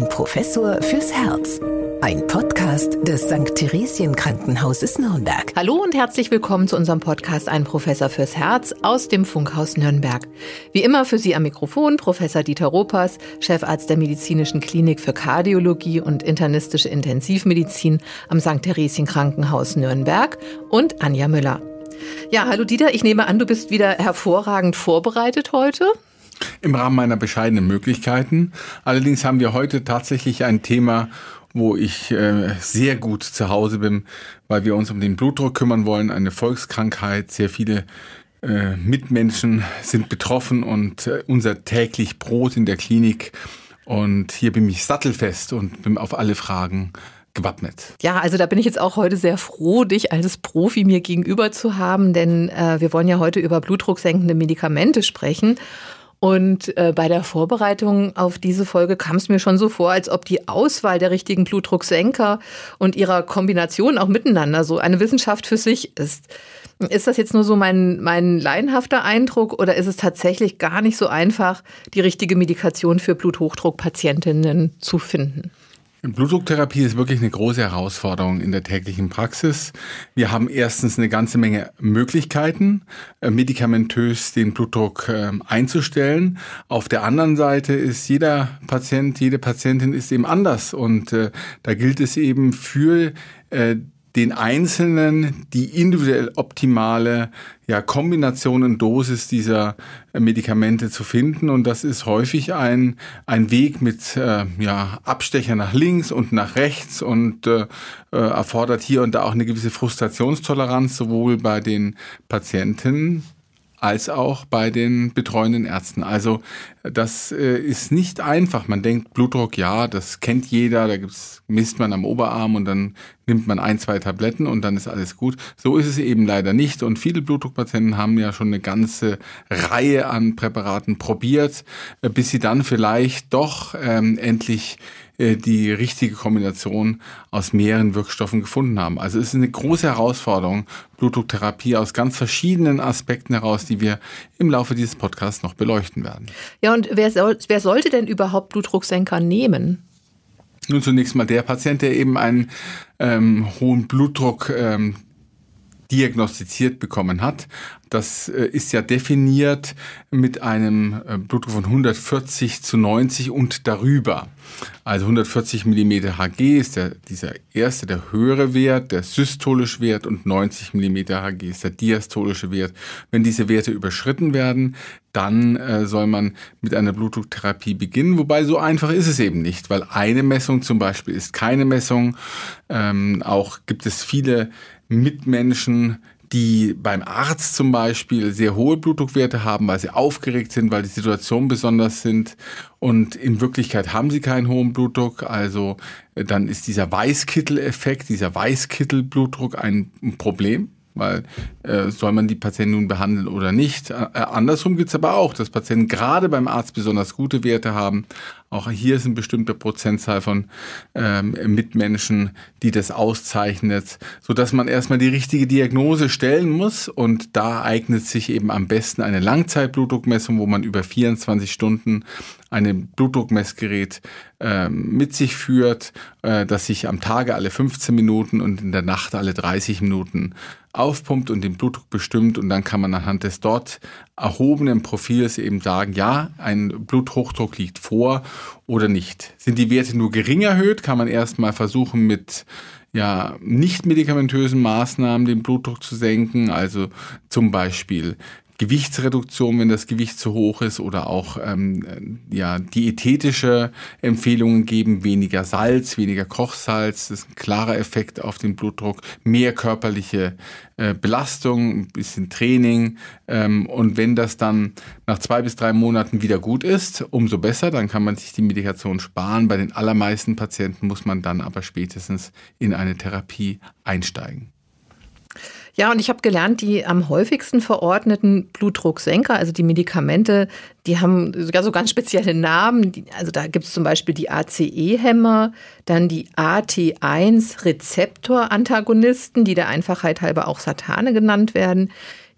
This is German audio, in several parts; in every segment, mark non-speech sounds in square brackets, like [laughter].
Ein Professor fürs Herz. Ein Podcast des St. Theresien Krankenhauses Nürnberg. Hallo und herzlich willkommen zu unserem Podcast Ein Professor fürs Herz aus dem Funkhaus Nürnberg. Wie immer für Sie am Mikrofon Professor Dieter Ropers, Chefarzt der Medizinischen Klinik für Kardiologie und internistische Intensivmedizin am St. Theresien Krankenhaus Nürnberg und Anja Müller. Ja, hallo Dieter, ich nehme an, du bist wieder hervorragend vorbereitet heute. Im Rahmen meiner bescheidenen Möglichkeiten. Allerdings haben wir heute tatsächlich ein Thema, wo ich äh, sehr gut zu Hause bin, weil wir uns um den Blutdruck kümmern wollen, eine Volkskrankheit. Sehr viele äh, Mitmenschen sind betroffen und äh, unser täglich Brot in der Klinik. Und hier bin ich sattelfest und bin auf alle Fragen gewappnet. Ja, also da bin ich jetzt auch heute sehr froh, dich als Profi mir gegenüber zu haben, denn äh, wir wollen ja heute über blutdrucksenkende Medikamente sprechen. Und äh, bei der Vorbereitung auf diese Folge kam es mir schon so vor, als ob die Auswahl der richtigen Blutdrucksenker und ihrer Kombination auch miteinander so eine Wissenschaft für sich ist. Ist das jetzt nur so mein, mein laienhafter Eindruck oder ist es tatsächlich gar nicht so einfach, die richtige Medikation für Bluthochdruckpatientinnen zu finden? Blutdrucktherapie ist wirklich eine große Herausforderung in der täglichen Praxis. Wir haben erstens eine ganze Menge Möglichkeiten, äh, medikamentös den Blutdruck ähm, einzustellen. Auf der anderen Seite ist jeder Patient, jede Patientin ist eben anders und äh, da gilt es eben für äh, den Einzelnen die individuell optimale ja, Kombination und Dosis dieser äh, Medikamente zu finden. Und das ist häufig ein, ein Weg mit äh, ja, Abstecher nach links und nach rechts und äh, äh erfordert hier und da auch eine gewisse Frustrationstoleranz, sowohl bei den Patienten als auch bei den betreuenden Ärzten. Also das äh, ist nicht einfach. Man denkt, Blutdruck, ja, das kennt jeder, da gibt's, misst man am Oberarm und dann nimmt man ein, zwei Tabletten und dann ist alles gut. So ist es eben leider nicht. Und viele Blutdruckpatienten haben ja schon eine ganze Reihe an Präparaten probiert, äh, bis sie dann vielleicht doch ähm, endlich die richtige Kombination aus mehreren Wirkstoffen gefunden haben. Also es ist eine große Herausforderung, Blutdrucktherapie aus ganz verschiedenen Aspekten heraus, die wir im Laufe dieses Podcasts noch beleuchten werden. Ja, und wer, soll, wer sollte denn überhaupt Blutdrucksenker nehmen? Nun zunächst mal der Patient, der eben einen ähm, hohen Blutdruck ähm, diagnostiziert bekommen hat. Das äh, ist ja definiert mit einem äh, Blutdruck von 140 zu 90 und darüber. Also 140 mm Hg ist der, dieser erste, der höhere Wert, der systolische Wert und 90 mm Hg ist der diastolische Wert. Wenn diese Werte überschritten werden, dann äh, soll man mit einer Blutdrucktherapie beginnen. Wobei so einfach ist es eben nicht, weil eine Messung zum Beispiel ist keine Messung. Ähm, auch gibt es viele Mitmenschen, die beim Arzt zum Beispiel sehr hohe Blutdruckwerte haben, weil sie aufgeregt sind, weil die Situation besonders sind und in Wirklichkeit haben sie keinen hohen Blutdruck. Also äh, dann ist dieser Weißkittel-Effekt, dieser Weißkittel-Blutdruck ein Problem weil äh, soll man die Patienten nun behandeln oder nicht. Äh, andersrum gibt es aber auch, dass Patienten gerade beim Arzt besonders gute Werte haben. Auch hier ist eine bestimmte Prozentzahl von ähm, Mitmenschen, die das auszeichnet, so dass man erstmal die richtige Diagnose stellen muss. Und da eignet sich eben am besten eine Langzeitblutdruckmessung, wo man über 24 Stunden ein Blutdruckmessgerät äh, mit sich führt, äh, das sich am Tage alle 15 Minuten und in der Nacht alle 30 Minuten aufpumpt und den Blutdruck bestimmt und dann kann man anhand des dort erhobenen Profils eben sagen, ja, ein Bluthochdruck liegt vor oder nicht. Sind die Werte nur gering erhöht, kann man erstmal versuchen mit ja, nicht medikamentösen Maßnahmen den Blutdruck zu senken, also zum Beispiel Gewichtsreduktion, wenn das Gewicht zu hoch ist oder auch ähm, ja, diätetische Empfehlungen geben, weniger Salz, weniger Kochsalz, das ist ein klarer Effekt auf den Blutdruck, mehr körperliche äh, Belastung, ein bisschen Training ähm, und wenn das dann nach zwei bis drei Monaten wieder gut ist, umso besser, dann kann man sich die Medikation sparen. Bei den allermeisten Patienten muss man dann aber spätestens in eine Therapie einsteigen. Ja, und ich habe gelernt, die am häufigsten verordneten Blutdrucksenker, also die Medikamente, die haben sogar so ganz spezielle Namen. Also da gibt es zum Beispiel die ACE-Hämmer, dann die AT1-Rezeptor-Antagonisten, die der Einfachheit halber auch Satane genannt werden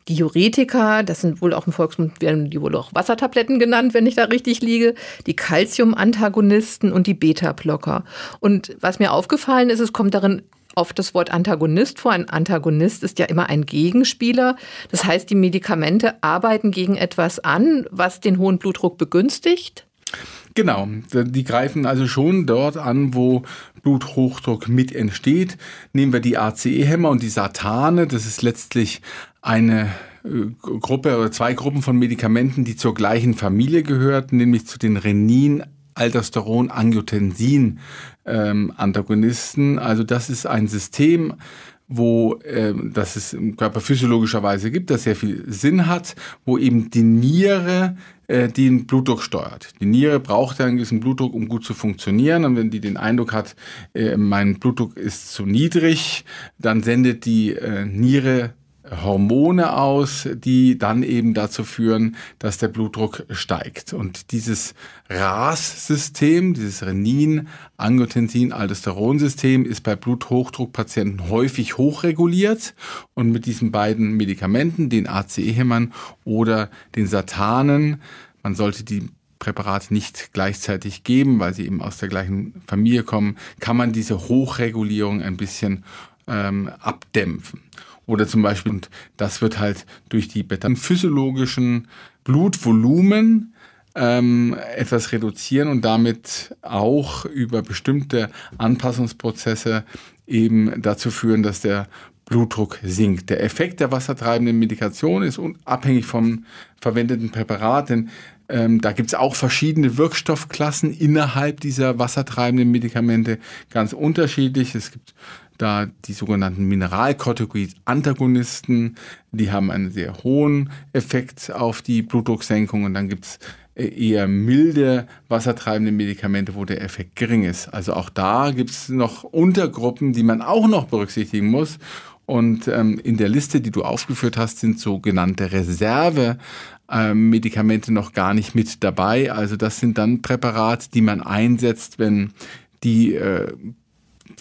Diuretika, das sind wohl auch im Volksmund, werden die wohl auch Wassertabletten genannt, wenn ich da richtig liege, die Calcium-Antagonisten und die Beta-Blocker. Und was mir aufgefallen ist, es kommt darin oft das Wort Antagonist vor. Ein Antagonist ist ja immer ein Gegenspieler. Das heißt, die Medikamente arbeiten gegen etwas an, was den hohen Blutdruck begünstigt. Genau, die greifen also schon dort an, wo Bluthochdruck mit entsteht. Nehmen wir die ACE-Hämmer und die Satane, das ist letztlich eine äh, Gruppe oder zwei Gruppen von Medikamenten, die zur gleichen Familie gehört, nämlich zu den Renin, Aldosteron, Angiotensin ähm. Also das ist ein System, wo äh, das es im Körper physiologischerweise gibt, das sehr viel Sinn hat, wo eben die Niere äh, den Blutdruck steuert. Die Niere braucht einen gewissen Blutdruck, um gut zu funktionieren. Und wenn die den Eindruck hat, äh, mein Blutdruck ist zu niedrig, dann sendet die äh, Niere Hormone aus, die dann eben dazu führen, dass der Blutdruck steigt. Und dieses RAS-System, dieses Renin, Angiotensin, Aldosteron-System ist bei Bluthochdruckpatienten häufig hochreguliert. Und mit diesen beiden Medikamenten, den ACE-Hämmern oder den Satanen, man sollte die Präparate nicht gleichzeitig geben, weil sie eben aus der gleichen Familie kommen, kann man diese Hochregulierung ein bisschen ähm, abdämpfen. Oder zum Beispiel, und das wird halt durch die physiologischen Blutvolumen ähm, etwas reduzieren und damit auch über bestimmte Anpassungsprozesse eben dazu führen, dass der Blutdruck sinkt. Der Effekt der wassertreibenden Medikation ist abhängig vom verwendeten Präparat, denn ähm, da gibt es auch verschiedene Wirkstoffklassen innerhalb dieser wassertreibenden Medikamente, ganz unterschiedlich. Es gibt da die sogenannten Mineralkortikoid-Antagonisten, die haben einen sehr hohen Effekt auf die Blutdrucksenkung und dann gibt es äh, eher milde wassertreibende Medikamente, wo der Effekt gering ist. Also auch da gibt es noch Untergruppen, die man auch noch berücksichtigen muss. Und ähm, in der Liste, die du aufgeführt hast, sind sogenannte Reserve-Medikamente ähm, noch gar nicht mit dabei. Also das sind dann Präparate, die man einsetzt, wenn die äh,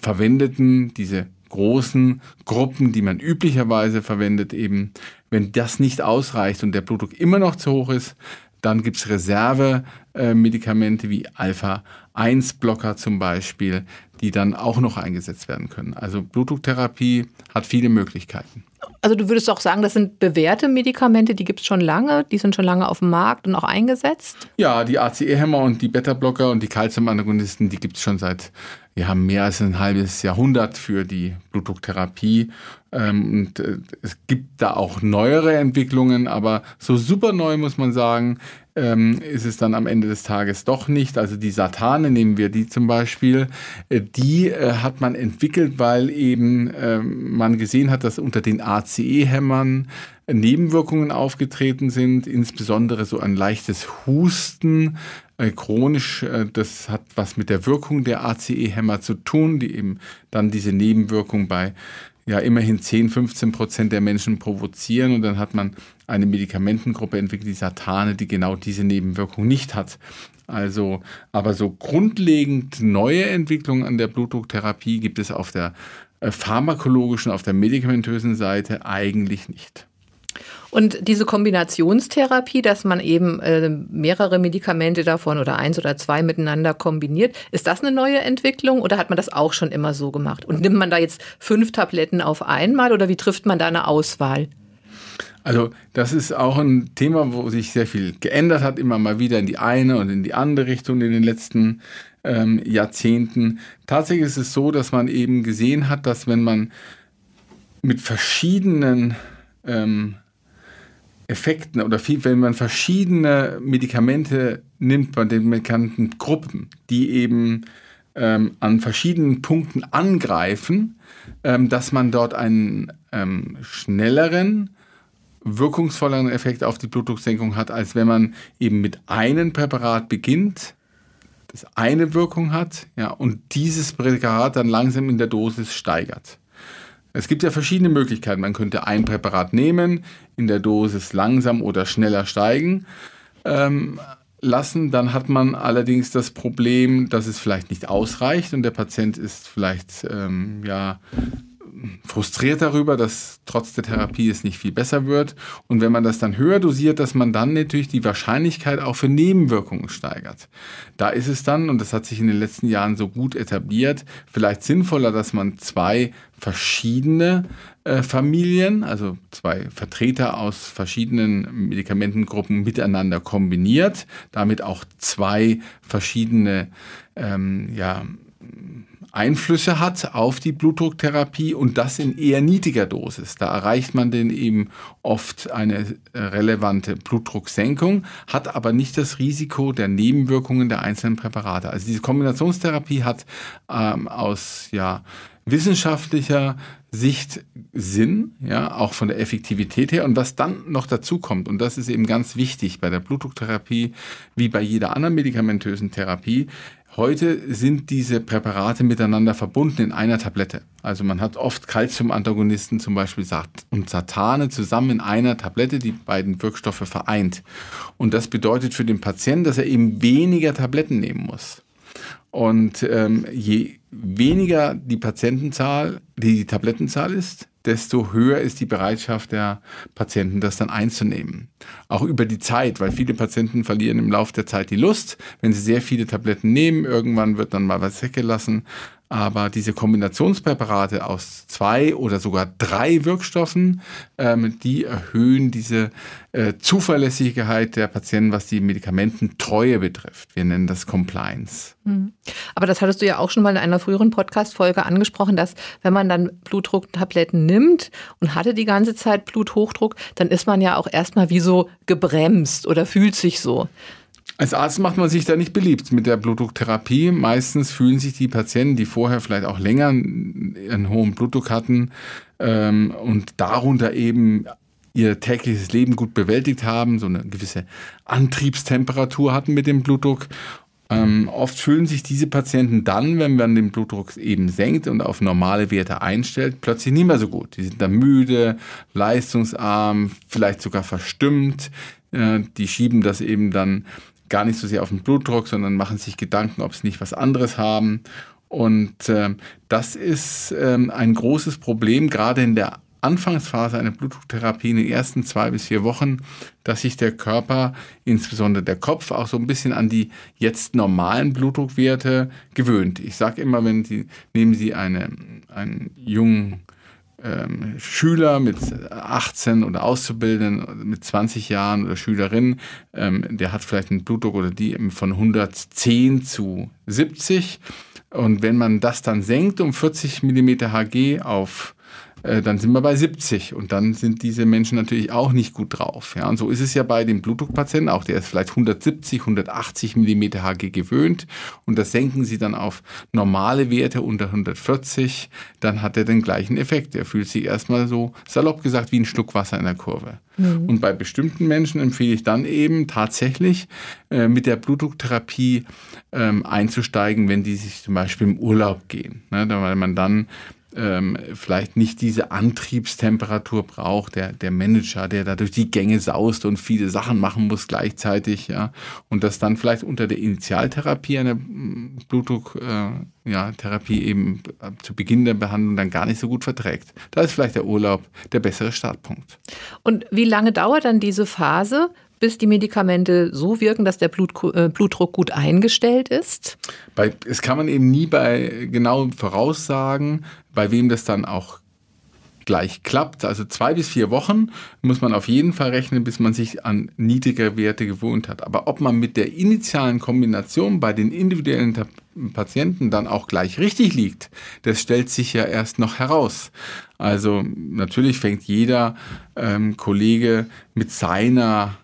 verwendeten, diese großen Gruppen, die man üblicherweise verwendet, eben, wenn das nicht ausreicht und der Blutdruck immer noch zu hoch ist, dann gibt es Reservemedikamente wie Alpha-1-Blocker zum Beispiel, die dann auch noch eingesetzt werden können. Also Blutdrucktherapie hat viele Möglichkeiten. Also du würdest auch sagen, das sind bewährte Medikamente, die gibt es schon lange, die sind schon lange auf dem Markt und auch eingesetzt? Ja, die ACE-Hämmer und die Beta-Blocker und die Calcium-Antagonisten, die gibt es schon seit wir haben mehr als ein halbes Jahrhundert für die Blutdrucktherapie. Ähm, und äh, es gibt da auch neuere Entwicklungen, aber so super neu muss man sagen, ähm, ist es dann am Ende des Tages doch nicht. Also die Satane, nehmen wir die zum Beispiel, äh, die äh, hat man entwickelt, weil eben ähm, man gesehen hat, dass unter den ACE-Hämmern Nebenwirkungen aufgetreten sind, insbesondere so ein leichtes Husten, chronisch. Äh, das hat was mit der Wirkung der ACE-Hämmer zu tun, die eben dann diese Nebenwirkung bei ja immerhin 10, 15 Prozent der Menschen provozieren. Und dann hat man eine Medikamentengruppe entwickelt, die Satane, die genau diese Nebenwirkung nicht hat. Also, aber so grundlegend neue Entwicklungen an der Blutdrucktherapie gibt es auf der äh, pharmakologischen, auf der medikamentösen Seite eigentlich nicht. Und diese Kombinationstherapie, dass man eben äh, mehrere Medikamente davon oder eins oder zwei miteinander kombiniert, ist das eine neue Entwicklung oder hat man das auch schon immer so gemacht? Und nimmt man da jetzt fünf Tabletten auf einmal oder wie trifft man da eine Auswahl? Also das ist auch ein Thema, wo sich sehr viel geändert hat, immer mal wieder in die eine und in die andere Richtung in den letzten ähm, Jahrzehnten. Tatsächlich ist es so, dass man eben gesehen hat, dass wenn man mit verschiedenen ähm, Effekten oder viel, wenn man verschiedene Medikamente nimmt bei den bekannten Gruppen, die eben ähm, an verschiedenen Punkten angreifen, ähm, dass man dort einen ähm, schnelleren, wirkungsvolleren Effekt auf die Blutdrucksenkung hat, als wenn man eben mit einem Präparat beginnt, das eine Wirkung hat, ja, und dieses Präparat dann langsam in der Dosis steigert. Es gibt ja verschiedene Möglichkeiten. Man könnte ein Präparat nehmen, in der Dosis langsam oder schneller steigen ähm, lassen. Dann hat man allerdings das Problem, dass es vielleicht nicht ausreicht und der Patient ist vielleicht ähm, ja frustriert darüber, dass trotz der Therapie es nicht viel besser wird. Und wenn man das dann höher dosiert, dass man dann natürlich die Wahrscheinlichkeit auch für Nebenwirkungen steigert. Da ist es dann, und das hat sich in den letzten Jahren so gut etabliert, vielleicht sinnvoller, dass man zwei verschiedene äh, Familien, also zwei Vertreter aus verschiedenen Medikamentengruppen miteinander kombiniert, damit auch zwei verschiedene ähm, ja, Einflüsse hat auf die Blutdrucktherapie und das in eher niedriger Dosis. Da erreicht man denn eben oft eine relevante Blutdrucksenkung, hat aber nicht das Risiko der Nebenwirkungen der einzelnen Präparate. Also diese Kombinationstherapie hat ähm, aus ja, wissenschaftlicher Sicht Sinn, ja, auch von der Effektivität her. Und was dann noch dazu kommt, und das ist eben ganz wichtig bei der Blutdrucktherapie, wie bei jeder anderen medikamentösen Therapie, Heute sind diese Präparate miteinander verbunden in einer Tablette. Also man hat oft Calcium-Antagonisten, zum Beispiel und Satane, zusammen in einer Tablette, die beiden Wirkstoffe vereint. Und das bedeutet für den Patienten, dass er eben weniger Tabletten nehmen muss. Und ähm, je weniger die Patientenzahl, die Tablettenzahl ist, desto höher ist die Bereitschaft der Patienten, das dann einzunehmen. Auch über die Zeit, weil viele Patienten verlieren im Laufe der Zeit die Lust. Wenn sie sehr viele Tabletten nehmen, irgendwann wird dann mal was weggelassen. Aber diese Kombinationspräparate aus zwei oder sogar drei Wirkstoffen, ähm, die erhöhen diese äh, Zuverlässigkeit der Patienten, was die Medikamententreue betrifft. Wir nennen das Compliance. Mhm. Aber das hattest du ja auch schon mal in einer früheren Podcast-Folge angesprochen, dass wenn man dann Blutdrucktabletten nimmt und hatte die ganze Zeit Bluthochdruck, dann ist man ja auch erstmal wie so gebremst oder fühlt sich so. Als Arzt macht man sich da nicht beliebt mit der Blutdrucktherapie. Meistens fühlen sich die Patienten, die vorher vielleicht auch länger einen hohen Blutdruck hatten ähm, und darunter eben ihr tägliches Leben gut bewältigt haben, so eine gewisse Antriebstemperatur hatten mit dem Blutdruck. Ähm, oft fühlen sich diese Patienten dann, wenn man den Blutdruck eben senkt und auf normale Werte einstellt, plötzlich nicht mehr so gut. Die sind dann müde, leistungsarm, vielleicht sogar verstimmt. Äh, die schieben das eben dann gar nicht so sehr auf den Blutdruck, sondern machen sich Gedanken, ob sie nicht was anderes haben. Und äh, das ist äh, ein großes Problem, gerade in der Anfangsphase einer Blutdrucktherapie in den ersten zwei bis vier Wochen, dass sich der Körper, insbesondere der Kopf, auch so ein bisschen an die jetzt normalen Blutdruckwerte gewöhnt. Ich sage immer, wenn Sie, nehmen Sie eine, einen jungen ähm, Schüler mit 18 oder Auszubildenden mit 20 Jahren oder Schülerin, ähm, der hat vielleicht einen Blutdruck oder die von 110 zu 70. Und wenn man das dann senkt um 40 mm Hg auf äh, dann sind wir bei 70 und dann sind diese Menschen natürlich auch nicht gut drauf. Ja, und so ist es ja bei dem Blutdruckpatienten auch, der ist vielleicht 170, 180 mm Hg gewöhnt und das senken sie dann auf normale Werte unter 140, dann hat er den gleichen Effekt. Er fühlt sich erstmal so salopp gesagt wie ein Schluck Wasser in der Kurve. Mhm. Und bei bestimmten Menschen empfehle ich dann eben tatsächlich äh, mit der Blutdrucktherapie ähm, einzusteigen, wenn die sich zum Beispiel im Urlaub gehen, ne, weil man dann ähm, vielleicht nicht diese Antriebstemperatur braucht, der, der Manager, der da durch die Gänge saust und viele Sachen machen muss gleichzeitig, ja, und das dann vielleicht unter der Initialtherapie einer mm, Blutdrucktherapie äh, ja, eben äh, zu Beginn der Behandlung dann gar nicht so gut verträgt. Da ist vielleicht der Urlaub der bessere Startpunkt. Und wie lange dauert dann diese Phase, bis die Medikamente so wirken, dass der Blut, äh, Blutdruck gut eingestellt ist? Bei, es kann man eben nie bei genau voraussagen, bei wem das dann auch gleich klappt. Also zwei bis vier Wochen muss man auf jeden Fall rechnen, bis man sich an niedrige Werte gewohnt hat. Aber ob man mit der initialen Kombination bei den individuellen Patienten dann auch gleich richtig liegt, das stellt sich ja erst noch heraus. Also natürlich fängt jeder ähm, Kollege mit seiner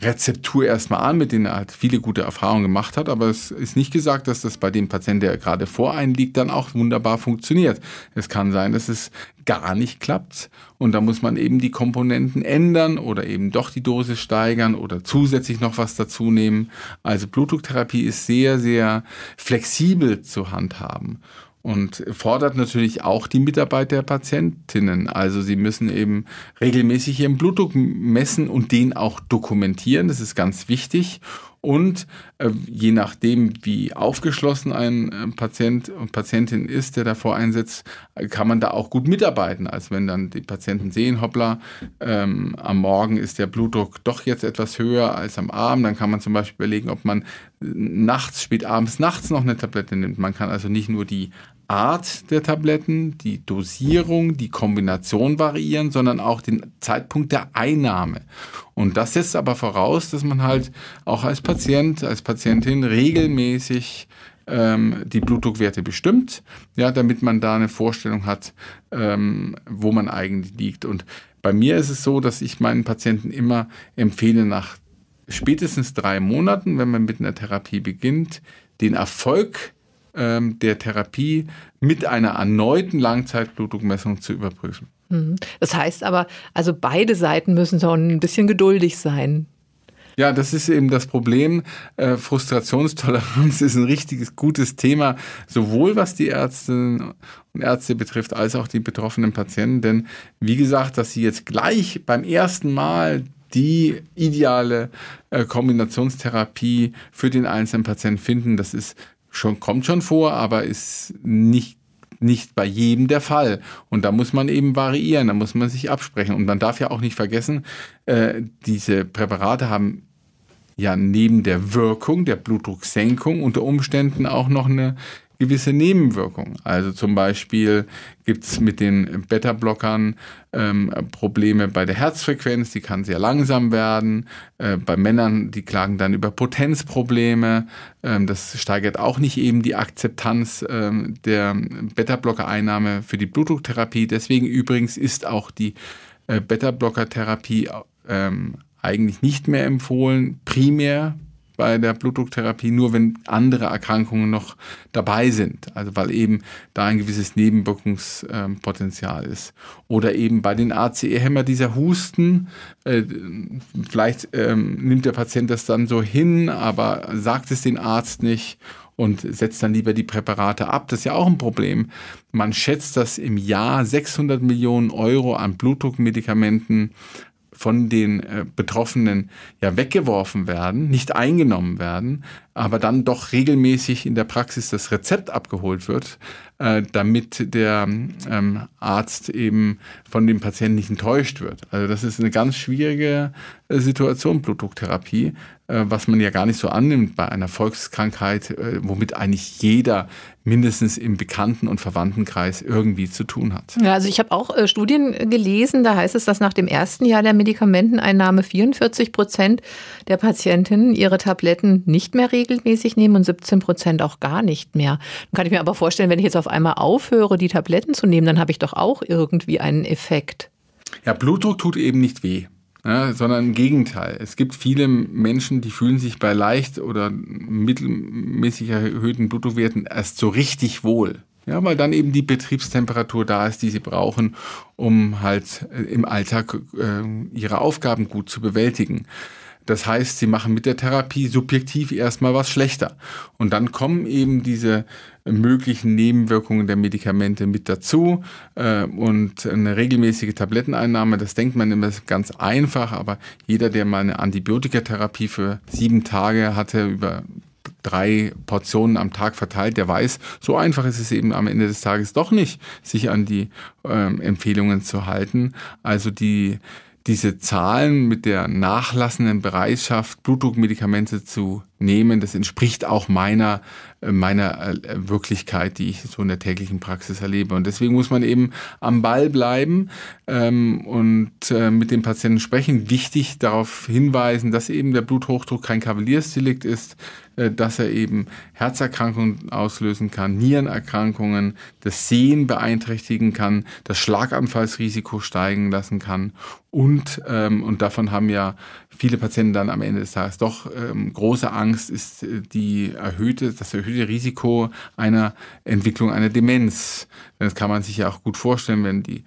Rezeptur erstmal an, mit denen er halt viele gute Erfahrungen gemacht hat, aber es ist nicht gesagt, dass das bei dem Patienten, der gerade vor einem liegt, dann auch wunderbar funktioniert. Es kann sein, dass es gar nicht klappt und da muss man eben die Komponenten ändern oder eben doch die Dosis steigern oder zusätzlich noch was dazu nehmen. Also Blutdrucktherapie ist sehr, sehr flexibel zu handhaben und fordert natürlich auch die Mitarbeit der Patientinnen. Also sie müssen eben regelmäßig ihren Blutdruck messen und den auch dokumentieren. Das ist ganz wichtig. Und äh, je nachdem, wie aufgeschlossen ein äh, Patient und Patientin ist, der davor einsetzt, kann man da auch gut mitarbeiten. Also wenn dann die Patienten sehen, hoppla, ähm, am Morgen ist der Blutdruck doch jetzt etwas höher als am Abend, dann kann man zum Beispiel überlegen, ob man nachts, spät abends, nachts noch eine Tablette nimmt. Man kann also nicht nur die Art der Tabletten, die Dosierung, die Kombination variieren, sondern auch den Zeitpunkt der Einnahme. Und das setzt aber voraus, dass man halt auch als Patient, als Patientin regelmäßig ähm, die Blutdruckwerte bestimmt, ja, damit man da eine Vorstellung hat, ähm, wo man eigentlich liegt. Und bei mir ist es so, dass ich meinen Patienten immer empfehle, nach spätestens drei Monaten, wenn man mit einer Therapie beginnt, den Erfolg ähm, der Therapie mit einer erneuten Langzeitblutdruckmessung zu überprüfen. Mhm. Das heißt aber, also beide Seiten müssen so ein bisschen geduldig sein. Ja, das ist eben das Problem. Äh, Frustrationstoleranz [laughs] ist ein richtiges, gutes Thema, sowohl was die Ärztinnen und Ärzte betrifft, als auch die betroffenen Patienten. Denn wie gesagt, dass sie jetzt gleich beim ersten Mal die ideale äh, Kombinationstherapie für den einzelnen Patienten finden, das ist schon, kommt schon vor, aber ist nicht nicht bei jedem der Fall. Und da muss man eben variieren, da muss man sich absprechen. Und man darf ja auch nicht vergessen, äh, diese Präparate haben ja neben der Wirkung, der Blutdrucksenkung unter Umständen auch noch eine gewisse Nebenwirkungen. Also zum Beispiel gibt es mit den Beta-Blockern ähm, Probleme bei der Herzfrequenz, die kann sehr langsam werden. Äh, bei Männern, die klagen dann über Potenzprobleme. Ähm, das steigert auch nicht eben die Akzeptanz ähm, der Beta-Blocker-Einnahme für die Blutdrucktherapie. Deswegen übrigens ist auch die äh, Beta-Blocker-Therapie ähm, eigentlich nicht mehr empfohlen, primär bei der Blutdrucktherapie nur, wenn andere Erkrankungen noch dabei sind. Also weil eben da ein gewisses Nebenwirkungspotenzial ist. Oder eben bei den ACE-Hämmer dieser Husten. Äh, vielleicht ähm, nimmt der Patient das dann so hin, aber sagt es den Arzt nicht und setzt dann lieber die Präparate ab. Das ist ja auch ein Problem. Man schätzt, dass im Jahr 600 Millionen Euro an Blutdruckmedikamenten von den äh, Betroffenen ja weggeworfen werden, nicht eingenommen werden, aber dann doch regelmäßig in der Praxis das Rezept abgeholt wird, äh, damit der ähm, Arzt eben von dem Patienten nicht enttäuscht wird. Also das ist eine ganz schwierige äh, Situation, Blutdrucktherapie, äh, was man ja gar nicht so annimmt bei einer Volkskrankheit, äh, womit eigentlich jeder mindestens im Bekannten- und Verwandtenkreis irgendwie zu tun hat. Ja, also ich habe auch äh, Studien gelesen, da heißt es, dass nach dem ersten Jahr der Medikamenteneinnahme 44 Prozent der Patientinnen ihre Tabletten nicht mehr regelmäßig nehmen und 17 Prozent auch gar nicht mehr. Dann kann ich mir aber vorstellen, wenn ich jetzt auf einmal aufhöre, die Tabletten zu nehmen, dann habe ich doch auch irgendwie einen Effekt. Ja, Blutdruck tut eben nicht weh. Ja, sondern im Gegenteil. Es gibt viele Menschen, die fühlen sich bei leicht oder mittelmäßig erhöhten Blutdruckwerten erst so richtig wohl. Ja, weil dann eben die Betriebstemperatur da ist, die sie brauchen, um halt äh, im Alltag äh, ihre Aufgaben gut zu bewältigen. Das heißt, sie machen mit der Therapie subjektiv erstmal was schlechter. Und dann kommen eben diese möglichen Nebenwirkungen der Medikamente mit dazu. Äh, und eine regelmäßige Tabletteneinnahme, das denkt man immer ganz einfach, aber jeder, der mal eine Antibiotikatherapie für sieben Tage hatte, über drei Portionen am Tag verteilt, der weiß, so einfach ist es eben am Ende des Tages doch nicht, sich an die ähm, Empfehlungen zu halten. Also die diese Zahlen mit der nachlassenden Bereitschaft, Blutdruckmedikamente zu nehmen, das entspricht auch meiner, meiner äh, Wirklichkeit, die ich so in der täglichen Praxis erlebe. Und deswegen muss man eben am Ball bleiben ähm, und äh, mit dem Patienten sprechen. Wichtig darauf hinweisen, dass eben der Bluthochdruck kein Kavaliersdelikt ist, äh, dass er eben Herzerkrankungen auslösen kann, Nierenerkrankungen, das Sehen beeinträchtigen kann, das Schlaganfallsrisiko steigen lassen kann und, ähm, und davon haben ja viele Patienten dann am Ende des Tages doch ähm, große Angst, ist äh, die erhöhte, das erhöhte Risiko einer Entwicklung einer Demenz. Das kann man sich ja auch gut vorstellen, wenn die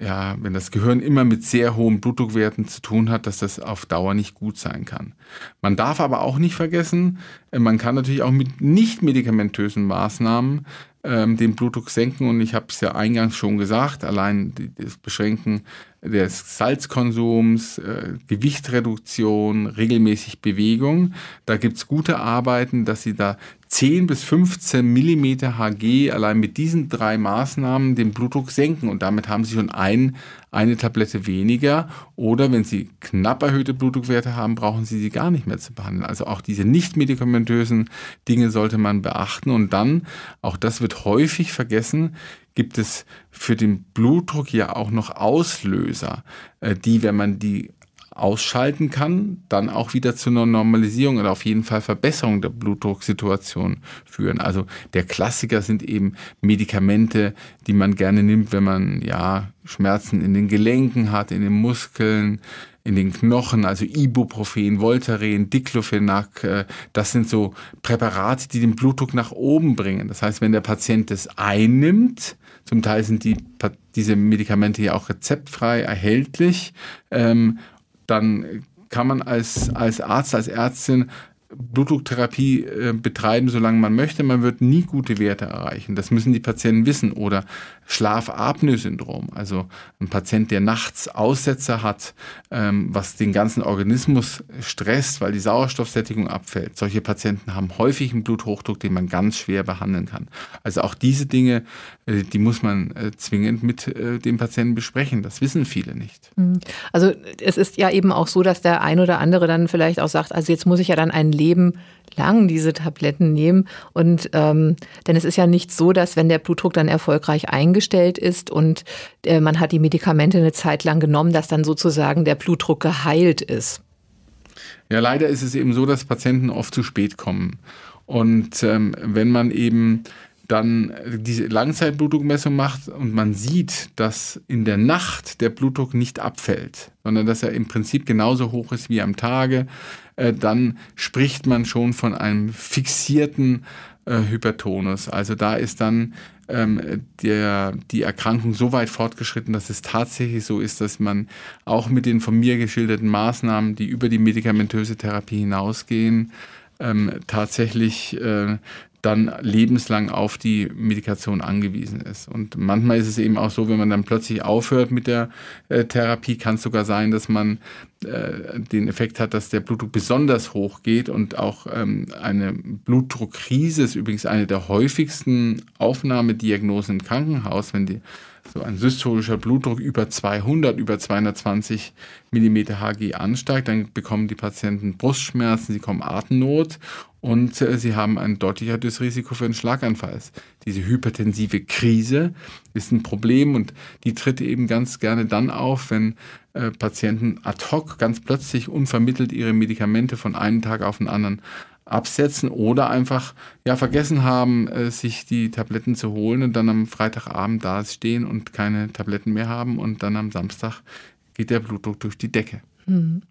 ja, wenn das Gehirn immer mit sehr hohen Blutdruckwerten zu tun hat, dass das auf Dauer nicht gut sein kann. Man darf aber auch nicht vergessen, man kann natürlich auch mit nicht medikamentösen Maßnahmen ähm, den Blutdruck senken. Und ich habe es ja eingangs schon gesagt, allein das Beschränken des Salzkonsums, äh, Gewichtreduktion, regelmäßig Bewegung. Da gibt es gute Arbeiten, dass sie da 10 bis 15 Millimeter Hg allein mit diesen drei Maßnahmen den Blutdruck senken. Und damit haben sie schon ein, eine Tablette weniger. Oder wenn sie knapp erhöhte Blutdruckwerte haben, brauchen sie sie gar nicht mehr zu behandeln. Also auch diese nicht medikamentösen Dinge sollte man beachten. Und dann, auch das wird häufig vergessen, gibt es für den Blutdruck ja auch noch Auslöser, äh, die, wenn man die ausschalten kann, dann auch wieder zu einer Normalisierung oder auf jeden Fall Verbesserung der Blutdrucksituation führen. Also der Klassiker sind eben Medikamente, die man gerne nimmt, wenn man ja Schmerzen in den Gelenken hat, in den Muskeln, in den Knochen, also Ibuprofen, Voltaren, Diclofenac, äh, das sind so Präparate, die den Blutdruck nach oben bringen. Das heißt, wenn der Patient das einnimmt, zum Teil sind die, diese Medikamente ja auch rezeptfrei erhältlich. Ähm, dann kann man als, als Arzt, als Ärztin Blutdrucktherapie äh, betreiben, solange man möchte. Man wird nie gute Werte erreichen. Das müssen die Patienten wissen. Oder Schlafapnoe-Syndrom, also ein Patient, der nachts Aussetzer hat, ähm, was den ganzen Organismus stresst, weil die Sauerstoffsättigung abfällt. Solche Patienten haben häufig einen Bluthochdruck, den man ganz schwer behandeln kann. Also auch diese Dinge, äh, die muss man äh, zwingend mit äh, dem Patienten besprechen. Das wissen viele nicht. Mhm. Also es ist ja eben auch so, dass der ein oder andere dann vielleicht auch sagt, also jetzt muss ich ja dann ein Leben lang diese Tabletten nehmen. Und ähm, denn es ist ja nicht so, dass wenn der Blutdruck dann erfolgreich eingestellt ist und äh, man hat die Medikamente eine Zeit lang genommen, dass dann sozusagen der Blutdruck geheilt ist. Ja, leider ist es eben so, dass Patienten oft zu spät kommen. Und ähm, wenn man eben dann diese Langzeitblutdruckmessung macht und man sieht, dass in der Nacht der Blutdruck nicht abfällt, sondern dass er im Prinzip genauso hoch ist wie am Tage, äh, dann spricht man schon von einem fixierten äh, Hypertonus. Also da ist dann ähm, der, die Erkrankung so weit fortgeschritten, dass es tatsächlich so ist, dass man auch mit den von mir geschilderten Maßnahmen, die über die medikamentöse Therapie hinausgehen, ähm, tatsächlich äh, dann lebenslang auf die Medikation angewiesen ist. Und manchmal ist es eben auch so, wenn man dann plötzlich aufhört mit der äh, Therapie, kann es sogar sein, dass man äh, den Effekt hat, dass der Blutdruck besonders hoch geht und auch ähm, eine Blutdruckkrise ist übrigens eine der häufigsten Aufnahmediagnosen im Krankenhaus, wenn die so ein systolischer Blutdruck über 200, über 220 Millimeter Hg ansteigt, dann bekommen die Patienten Brustschmerzen, sie bekommen Atemnot und äh, sie haben ein deutlich erhöhtes Risiko für einen Schlaganfall. Diese hypertensive Krise ist ein Problem und die tritt eben ganz gerne dann auf, wenn äh, Patienten ad hoc ganz plötzlich unvermittelt ihre Medikamente von einem Tag auf den anderen absetzen oder einfach ja vergessen haben, äh, sich die Tabletten zu holen und dann am Freitagabend da stehen und keine Tabletten mehr haben und dann am Samstag geht der Blutdruck durch die Decke. Mhm.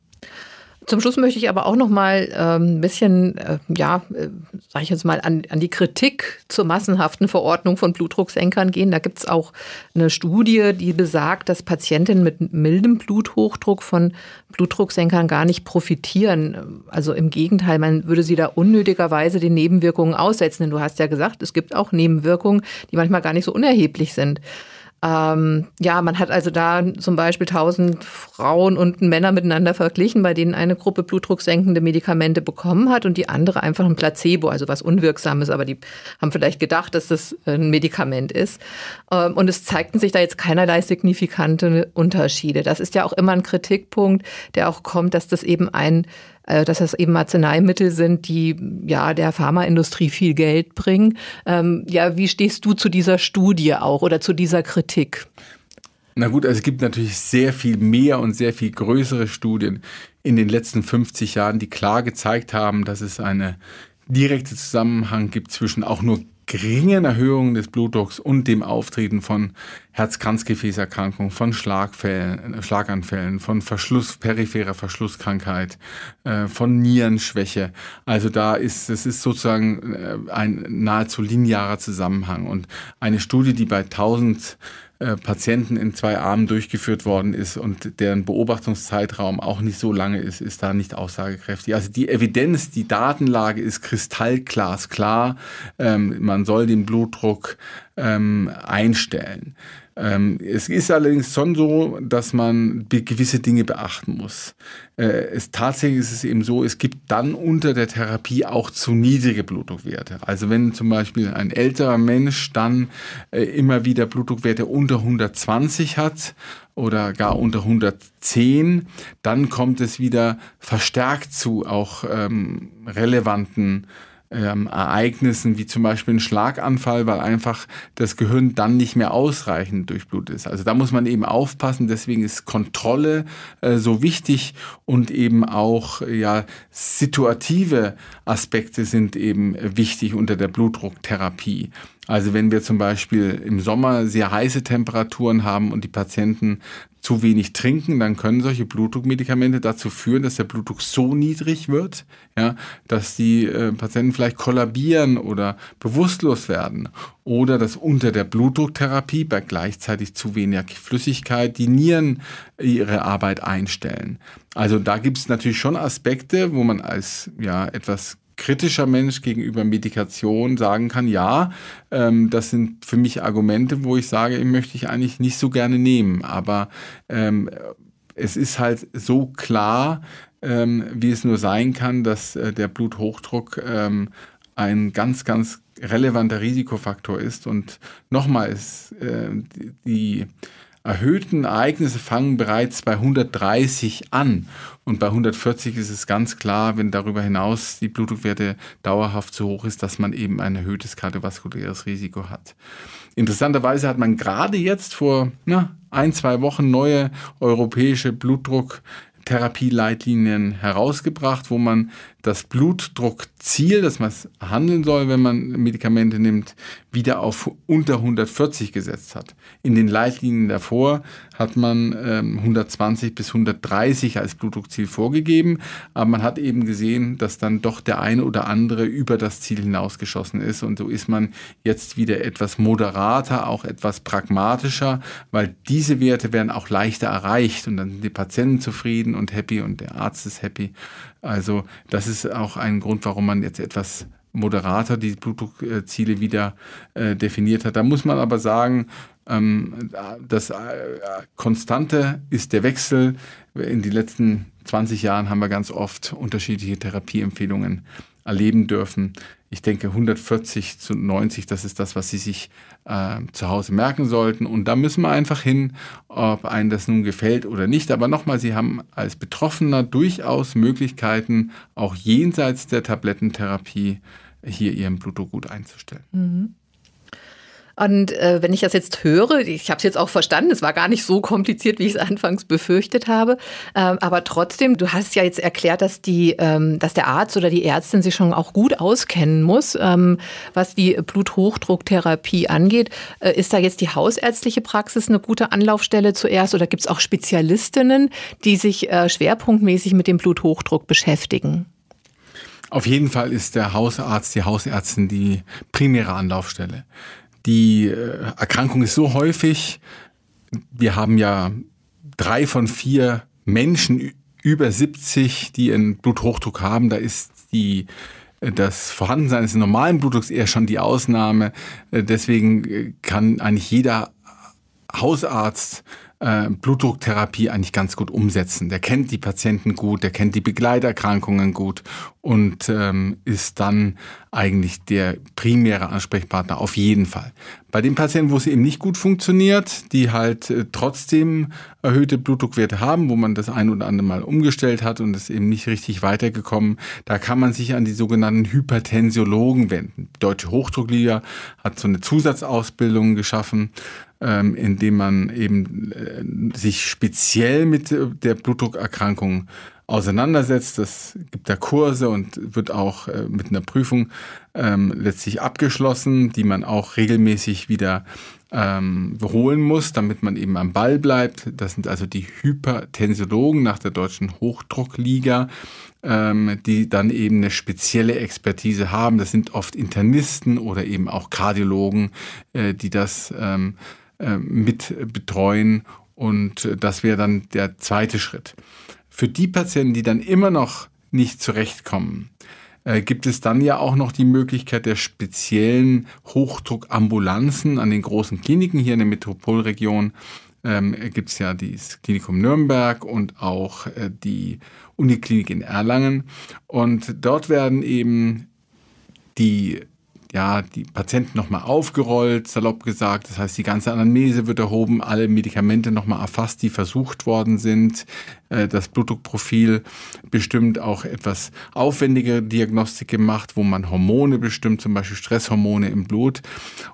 Zum Schluss möchte ich aber auch noch mal ähm, ein bisschen, äh, ja, äh, sage ich jetzt mal, an, an die Kritik zur massenhaften Verordnung von Blutdrucksenkern gehen. Da gibt es auch eine Studie, die besagt, dass Patientinnen mit mildem Bluthochdruck von Blutdrucksenkern gar nicht profitieren. Also im Gegenteil, man würde sie da unnötigerweise den Nebenwirkungen aussetzen. Denn du hast ja gesagt, es gibt auch Nebenwirkungen, die manchmal gar nicht so unerheblich sind. Ähm, ja, man hat also da zum Beispiel 1000 Frauen und Männer miteinander verglichen, bei denen eine Gruppe blutdrucksenkende Medikamente bekommen hat und die andere einfach ein Placebo, also was Unwirksames, aber die haben vielleicht gedacht, dass das ein Medikament ist. Ähm, und es zeigten sich da jetzt keinerlei signifikante Unterschiede. Das ist ja auch immer ein Kritikpunkt, der auch kommt, dass das eben ein äh, dass das eben Arzneimittel sind, die ja der Pharmaindustrie viel Geld bringen. Ähm, ja, wie stehst du zu dieser Studie auch oder zu dieser Kritik? Na gut, also es gibt natürlich sehr viel mehr und sehr viel größere Studien in den letzten 50 Jahren, die klar gezeigt haben, dass es eine direkte Zusammenhang gibt zwischen auch nur geringen Erhöhungen des Blutdrucks und dem Auftreten von Herz-Kranzgefäßerkrankungen, von Schlagfällen, äh, Schlaganfällen, von Verschluss, peripherer Verschlusskrankheit, äh, von Nierenschwäche. Also da ist, es ist sozusagen äh, ein nahezu linearer Zusammenhang. Und eine Studie, die bei 1000 äh, Patienten in zwei Armen durchgeführt worden ist und deren Beobachtungszeitraum auch nicht so lange ist, ist da nicht aussagekräftig. Also die Evidenz, die Datenlage ist kristallglasklar. Ähm, man soll den Blutdruck ähm, einstellen. Ähm, es ist allerdings schon so, dass man gewisse Dinge beachten muss. Äh, es, tatsächlich ist es eben so, es gibt dann unter der Therapie auch zu niedrige Blutdruckwerte. Also wenn zum Beispiel ein älterer Mensch dann äh, immer wieder Blutdruckwerte unter 120 hat oder gar unter 110, dann kommt es wieder verstärkt zu auch ähm, relevanten ähm, Ereignissen wie zum Beispiel ein Schlaganfall, weil einfach das Gehirn dann nicht mehr ausreichend durchblutet ist. Also da muss man eben aufpassen. Deswegen ist Kontrolle äh, so wichtig und eben auch ja situative Aspekte sind eben wichtig unter der Blutdrucktherapie. Also wenn wir zum Beispiel im Sommer sehr heiße Temperaturen haben und die Patienten zu wenig trinken, dann können solche Blutdruckmedikamente dazu führen, dass der Blutdruck so niedrig wird, ja, dass die äh, Patienten vielleicht kollabieren oder bewusstlos werden. Oder dass unter der Blutdrucktherapie bei gleichzeitig zu wenig Flüssigkeit die Nieren ihre Arbeit einstellen. Also da gibt es natürlich schon Aspekte, wo man als ja etwas kritischer Mensch gegenüber Medikation sagen kann, ja, ähm, das sind für mich Argumente, wo ich sage, möchte ich eigentlich nicht so gerne nehmen. Aber ähm, es ist halt so klar, ähm, wie es nur sein kann, dass äh, der Bluthochdruck ähm, ein ganz, ganz relevanter Risikofaktor ist. Und nochmal ist äh, die erhöhten Ereignisse fangen bereits bei 130 an. Und bei 140 ist es ganz klar, wenn darüber hinaus die Blutdruckwerte dauerhaft zu hoch ist, dass man eben ein erhöhtes kardiovaskuläres Risiko hat. Interessanterweise hat man gerade jetzt vor na, ein, zwei Wochen neue europäische Blutdruck Therapieleitlinien herausgebracht, wo man das Blutdruckziel, das man handeln soll, wenn man Medikamente nimmt, wieder auf unter 140 gesetzt hat. In den Leitlinien davor hat man ähm, 120 bis 130 als Blutdruckziel vorgegeben, aber man hat eben gesehen, dass dann doch der eine oder andere über das Ziel hinausgeschossen ist und so ist man jetzt wieder etwas moderater, auch etwas pragmatischer, weil diese Werte werden auch leichter erreicht und dann sind die Patienten zufrieden und happy und der Arzt ist happy. Also das ist auch ein Grund, warum man jetzt etwas moderater die Blutdruckziele wieder äh, definiert hat. Da muss man aber sagen, ähm, das äh, Konstante ist der Wechsel. In den letzten 20 Jahren haben wir ganz oft unterschiedliche Therapieempfehlungen erleben dürfen. Ich denke 140 zu 90, das ist das, was Sie sich äh, zu Hause merken sollten. Und da müssen wir einfach hin, ob einem das nun gefällt oder nicht. Aber nochmal, Sie haben als Betroffener durchaus Möglichkeiten, auch jenseits der Tablettentherapie hier Ihren Blutdruck gut einzustellen. Mhm. Und äh, wenn ich das jetzt höre, ich habe es jetzt auch verstanden, es war gar nicht so kompliziert, wie ich es anfangs befürchtet habe. Ähm, aber trotzdem, du hast ja jetzt erklärt, dass, die, ähm, dass der Arzt oder die Ärztin sich schon auch gut auskennen muss, ähm, was die Bluthochdrucktherapie angeht. Äh, ist da jetzt die hausärztliche Praxis eine gute Anlaufstelle zuerst oder gibt es auch Spezialistinnen, die sich äh, schwerpunktmäßig mit dem Bluthochdruck beschäftigen? Auf jeden Fall ist der Hausarzt, die Hausärztin die primäre Anlaufstelle. Die äh, Erkrankung ist so häufig. Wir haben ja drei von vier Menschen über 70, die einen Bluthochdruck haben. Da ist die äh, das Vorhandensein des normalen Blutdrucks eher schon die Ausnahme. Äh, deswegen kann eigentlich jeder Hausarzt äh, Blutdrucktherapie eigentlich ganz gut umsetzen. Der kennt die Patienten gut, der kennt die Begleiterkrankungen gut und ähm, ist dann eigentlich der primäre Ansprechpartner auf jeden Fall. Bei den Patienten, wo es eben nicht gut funktioniert, die halt äh, trotzdem erhöhte Blutdruckwerte haben, wo man das ein oder andere Mal umgestellt hat und es eben nicht richtig weitergekommen, da kann man sich an die sogenannten Hypertensiologen wenden. Die Deutsche Hochdruckliga hat so eine Zusatzausbildung geschaffen, ähm, indem man eben äh, sich speziell mit der Blutdruckerkrankung auseinandersetzt. Das gibt da Kurse und wird auch äh, mit einer Prüfung ähm, letztlich abgeschlossen, die man auch regelmäßig wieder ähm, holen muss, damit man eben am Ball bleibt. Das sind also die Hypertensiologen nach der deutschen Hochdruckliga, ähm, die dann eben eine spezielle Expertise haben. Das sind oft Internisten oder eben auch Kardiologen, äh, die das ähm, äh, mit betreuen. Und das wäre dann der zweite Schritt. Für die Patienten, die dann immer noch nicht zurechtkommen, äh, gibt es dann ja auch noch die Möglichkeit der speziellen Hochdruckambulanzen an den großen Kliniken hier in der Metropolregion. Ähm, gibt es ja das Klinikum Nürnberg und auch äh, die Uniklinik in Erlangen. Und dort werden eben die ja, die Patienten nochmal aufgerollt, salopp gesagt. Das heißt, die ganze Anamnese wird erhoben, alle Medikamente nochmal erfasst, die versucht worden sind. Äh, das Blutdruckprofil bestimmt auch etwas aufwendige Diagnostik gemacht, wo man Hormone bestimmt, zum Beispiel Stresshormone im Blut.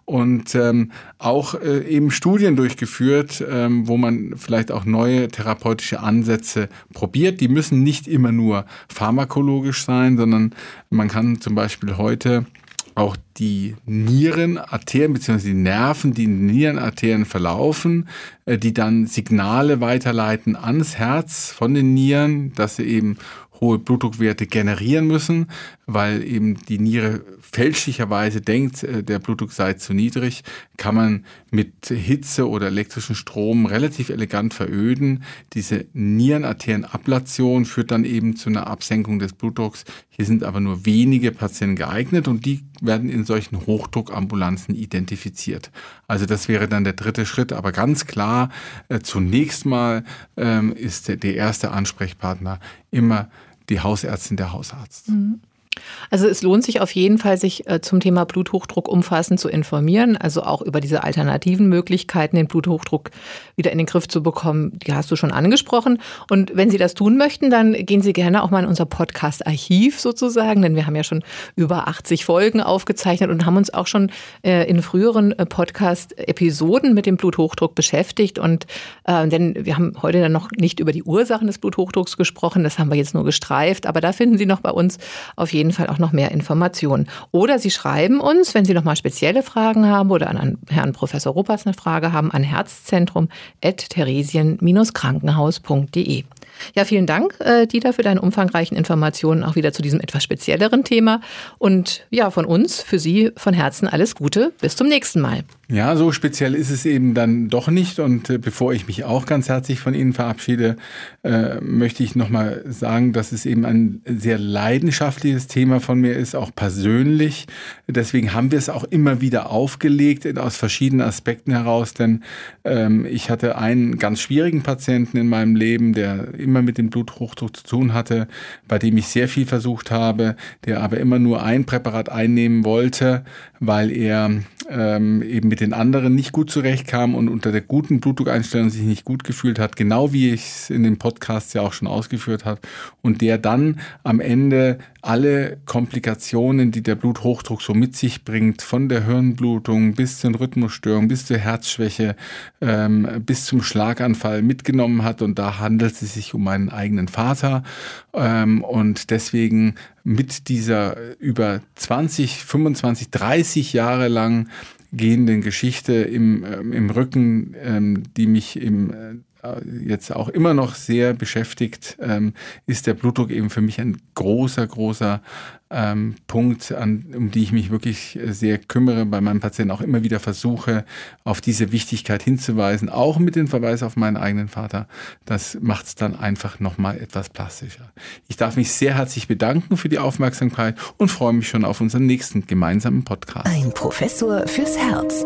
Und ähm, auch äh, eben Studien durchgeführt, ähm, wo man vielleicht auch neue therapeutische Ansätze probiert. Die müssen nicht immer nur pharmakologisch sein, sondern man kann zum Beispiel heute auch die Nierenarterien bzw. die Nerven, die in den Nierenarterien verlaufen, äh, die dann Signale weiterleiten ans Herz von den Nieren, dass sie eben hohe Blutdruckwerte generieren müssen, weil eben die Niere fälschlicherweise denkt, äh, der Blutdruck sei zu niedrig, kann man mit Hitze oder elektrischen Strom relativ elegant veröden. Diese Nierenarterienablation führt dann eben zu einer Absenkung des Blutdrucks. Hier sind aber nur wenige Patienten geeignet und die werden in solchen Hochdruckambulanzen identifiziert. Also das wäre dann der dritte Schritt, aber ganz klar, äh, zunächst mal ähm, ist der, der erste Ansprechpartner immer die Hausärztin, der Hausarzt. Mhm. Also es lohnt sich auf jeden Fall, sich äh, zum Thema Bluthochdruck umfassend zu informieren, also auch über diese alternativen Möglichkeiten, den Bluthochdruck wieder in den Griff zu bekommen, die hast du schon angesprochen. Und wenn Sie das tun möchten, dann gehen Sie gerne auch mal in unser Podcast-Archiv sozusagen, denn wir haben ja schon über 80 Folgen aufgezeichnet und haben uns auch schon äh, in früheren äh, Podcast-Episoden mit dem Bluthochdruck beschäftigt. Und denn wir haben heute dann noch nicht über die Ursachen des Bluthochdrucks gesprochen, das haben wir jetzt nur gestreift, aber da finden Sie noch bei uns auf jeden jeden Fall auch noch mehr Informationen. Oder Sie schreiben uns, wenn Sie noch mal spezielle Fragen haben oder an Herrn Professor Ruppers eine Frage haben, an herzzentrum.theresien-krankenhaus.de. Ja, vielen Dank, äh, Dieter, für deine umfangreichen Informationen auch wieder zu diesem etwas spezielleren Thema. Und ja, von uns, für Sie von Herzen alles Gute. Bis zum nächsten Mal. Ja, so speziell ist es eben dann doch nicht. Und äh, bevor ich mich auch ganz herzlich von Ihnen verabschiede, äh, möchte ich nochmal sagen, dass es eben ein sehr leidenschaftliches Thema von mir ist, auch persönlich. Deswegen haben wir es auch immer wieder aufgelegt, aus verschiedenen Aspekten heraus. Denn ähm, ich hatte einen ganz schwierigen Patienten in meinem Leben, der immer mit dem Bluthochdruck zu tun hatte, bei dem ich sehr viel versucht habe, der aber immer nur ein Präparat einnehmen wollte, weil er ähm, eben mit den anderen nicht gut zurechtkam und unter der guten Blutdruckeinstellung sich nicht gut gefühlt hat, genau wie ich es in dem Podcast ja auch schon ausgeführt habe, und der dann am Ende alle Komplikationen, die der Bluthochdruck so mit sich bringt, von der Hirnblutung bis zur Rhythmusstörung, bis zur Herzschwäche, ähm, bis zum Schlaganfall mitgenommen hat. Und da handelt es sich um meinen eigenen Vater. Ähm, und deswegen mit dieser über 20, 25, 30 Jahre lang gehenden Geschichte im, ähm, im Rücken, ähm, die mich im äh, jetzt auch immer noch sehr beschäftigt, ähm, ist der Blutdruck eben für mich ein großer, großer ähm, Punkt, an, um die ich mich wirklich sehr kümmere, bei meinem Patienten auch immer wieder versuche, auf diese Wichtigkeit hinzuweisen, auch mit dem Verweis auf meinen eigenen Vater. Das macht es dann einfach nochmal etwas plastischer. Ich darf mich sehr herzlich bedanken für die Aufmerksamkeit und freue mich schon auf unseren nächsten gemeinsamen Podcast. Ein Professor fürs Herz.